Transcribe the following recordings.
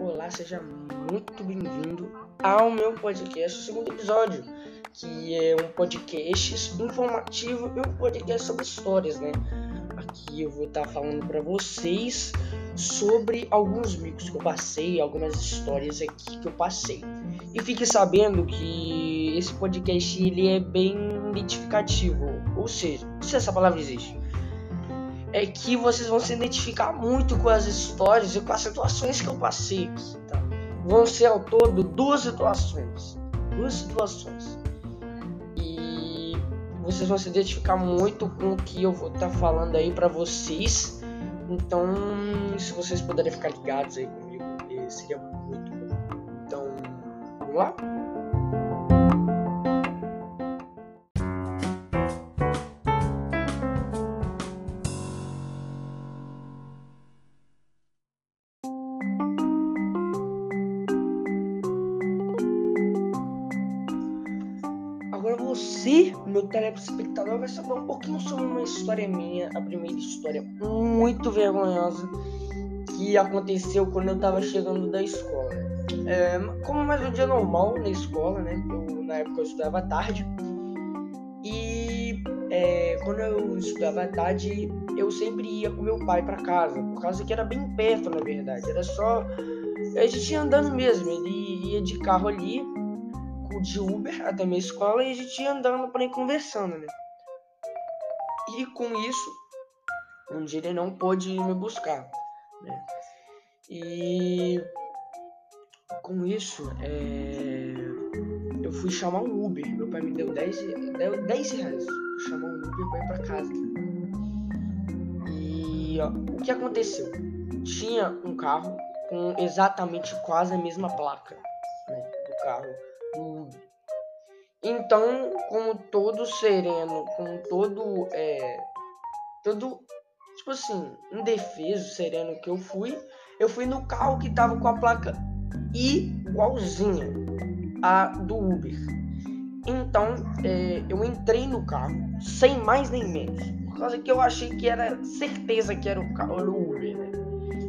Olá, seja muito bem-vindo ao meu podcast, o segundo episódio, que é um podcast informativo e um podcast sobre histórias, né? Aqui eu vou estar falando para vocês sobre alguns micos que eu passei, algumas histórias aqui que eu passei. E fique sabendo que esse podcast ele é bem identificativo, ou seja, se essa palavra existe, é que vocês vão se identificar muito com as histórias e com as situações que eu passei tá? Vão ser ao todo duas situações, duas situações. E vocês vão se identificar muito com o que eu vou estar tá falando aí para vocês. Então, se vocês puderem ficar ligados aí comigo, seria muito bom. Então, vamos lá? Você, meu telespectador, vai saber um pouquinho sobre uma história minha, a primeira história muito vergonhosa que aconteceu quando eu tava chegando da escola. É, como mais um dia normal na escola, né? Eu, na época eu estudava tarde. E é, quando eu estudava tarde, eu sempre ia com meu pai para casa, por causa que era bem perto, na verdade. Era só. A gente ia andando mesmo, ele ia de carro ali de Uber até minha escola e a gente ia andando para ir conversando, né? E com isso, um dia ele não pôde me buscar, né? E com isso, é... eu fui chamar um Uber. Meu pai me deu 10, deu 10 reais pra chamar um Uber pra ir pra casa. E ó, o que aconteceu? Tinha um carro com exatamente quase a mesma placa né, do carro então, como todo sereno, como todo é todo tipo assim, indefeso, sereno que eu fui, eu fui no carro que tava com a placa igualzinha a do Uber. Então, é, eu entrei no carro sem mais nem menos, por causa que eu achei que era certeza que era o carro Uber, né?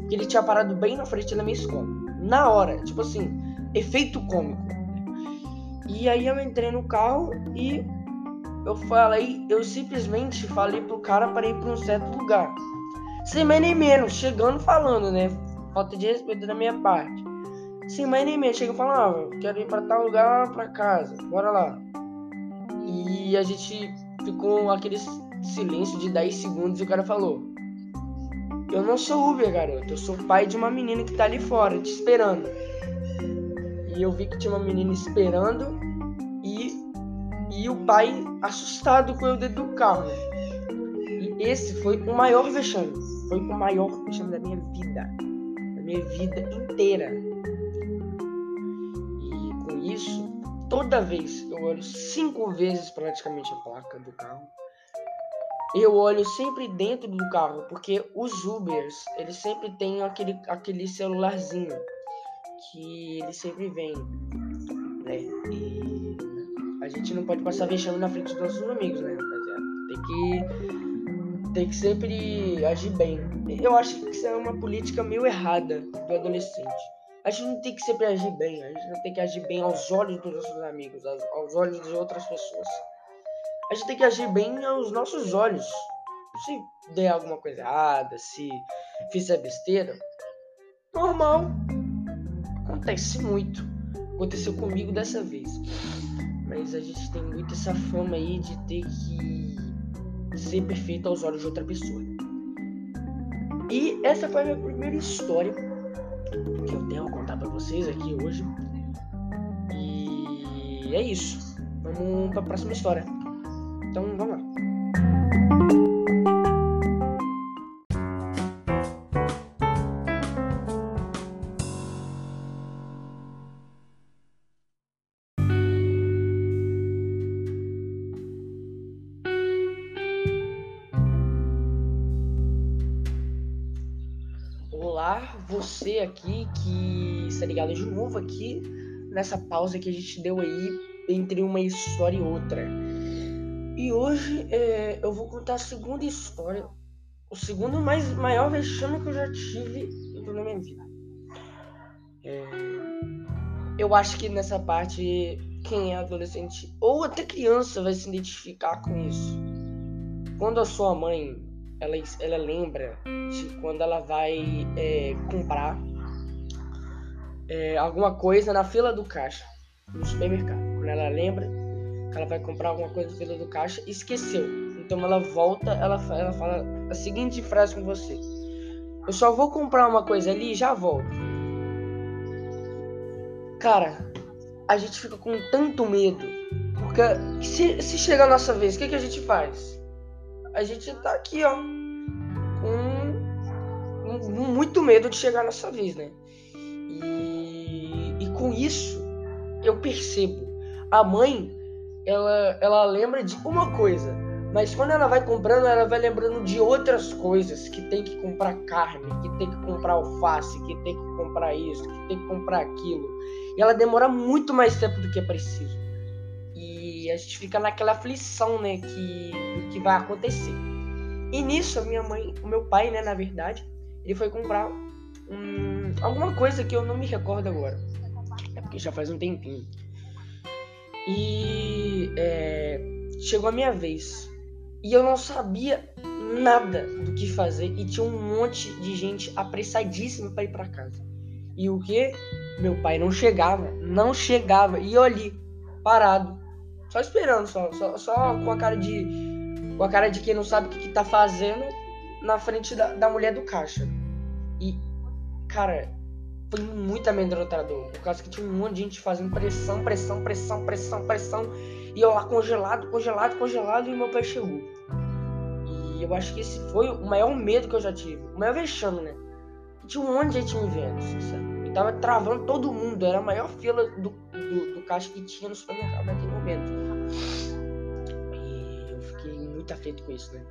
Que ele tinha parado bem na frente da minha escola. Na hora, tipo assim, efeito cômico. E aí eu entrei no carro e eu falei, eu simplesmente falei pro cara para ir para um certo lugar. Sem mais nem menos, chegando falando, né? Falta de respeito da minha parte. Sem mais nem menos, chega falando, ah, quero ir para tal lugar, para casa, bora lá. E a gente ficou aquele silêncio de 10 segundos e o cara falou: Eu não sou Uber, garoto, eu sou pai de uma menina que tá ali fora, te esperando. E eu vi que tinha uma menina esperando e, e o pai assustado com o dedo do carro. E esse foi o maior vexame. Foi o maior vexame da minha vida. Da minha vida inteira. E com isso, toda vez eu olho cinco vezes praticamente a placa do carro. Eu olho sempre dentro do carro, porque os Ubers, eles sempre têm aquele, aquele celularzinho que ele sempre vem, né? E a gente não pode passar vexame na frente dos nossos amigos, né, rapaziada? Tem que, tem que sempre agir bem. Eu acho que isso é uma política meio errada do adolescente. A gente não tem que sempre agir bem, a gente não tem que agir bem aos olhos dos nossos amigos, aos olhos de outras pessoas. A gente tem que agir bem aos nossos olhos. Se der alguma coisa errada, se fizer besteira, normal, acontece muito. Aconteceu comigo dessa vez. Mas a gente tem muito essa fama aí de ter que ser perfeito aos olhos de outra pessoa. E essa foi a minha primeira história que eu tenho a contar para vocês aqui hoje. E é isso. Vamos para a próxima história. Então vamos lá. Olá, você aqui que está ligado de novo aqui nessa pausa que a gente deu aí entre uma história e outra. E hoje é, eu vou contar a segunda história, o segundo mais maior vexame que eu já tive na minha vida. É, eu acho que nessa parte quem é adolescente ou até criança vai se identificar com isso. Quando a sua mãe ela, ela lembra de quando ela vai é, comprar é, alguma coisa na fila do caixa no supermercado. Quando ela lembra que ela vai comprar alguma coisa na fila do caixa, esqueceu. Então ela volta, ela, ela fala a seguinte frase com você: Eu só vou comprar uma coisa ali e já volto. Cara, a gente fica com tanto medo. Porque se, se chegar a nossa vez, o que, que a gente faz? A gente tá aqui, ó. Com, muito medo de chegar a nossa vez, né? E, e com isso, eu percebo. A mãe, ela, ela lembra de uma coisa. Mas quando ela vai comprando, ela vai lembrando de outras coisas. Que tem que comprar carne, que tem que comprar alface, que tem que comprar isso, que tem que comprar aquilo. E ela demora muito mais tempo do que é preciso. A gente fica naquela aflição, né, que do que vai acontecer. E nisso a minha mãe, o meu pai, né, na verdade, ele foi comprar um, alguma coisa que eu não me recordo agora. É porque já faz um tempinho. E é, chegou a minha vez. E eu não sabia nada do que fazer e tinha um monte de gente apressadíssima para ir para casa. E o que? Meu pai não chegava, não chegava. E eu ali, parado, só esperando, só, só, só com a cara de. Com a cara de quem não sabe o que, que tá fazendo na frente da, da mulher do caixa. E, cara, foi muito amedrontador. Por causa que tinha um monte de gente fazendo pressão, pressão, pressão, pressão, pressão. E eu lá congelado, congelado, congelado, e meu pai chegou. E eu acho que esse foi o maior medo que eu já tive. O maior vexame, né? Tinha um monte de gente me vendo, sincero tava travando todo mundo. Era a maior fila do, do, do caixa que tinha no supermercado naquele momento. E eu fiquei muito afeito com isso, né?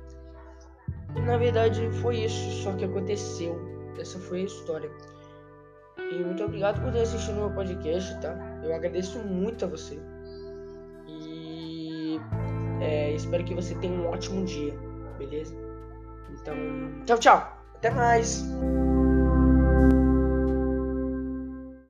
E na verdade foi isso só que aconteceu. Essa foi a história. E muito obrigado por ter assistido meu podcast, tá? Eu agradeço muito a você. E é, espero que você tenha um ótimo dia, beleza? Então, tchau, tchau. Até mais.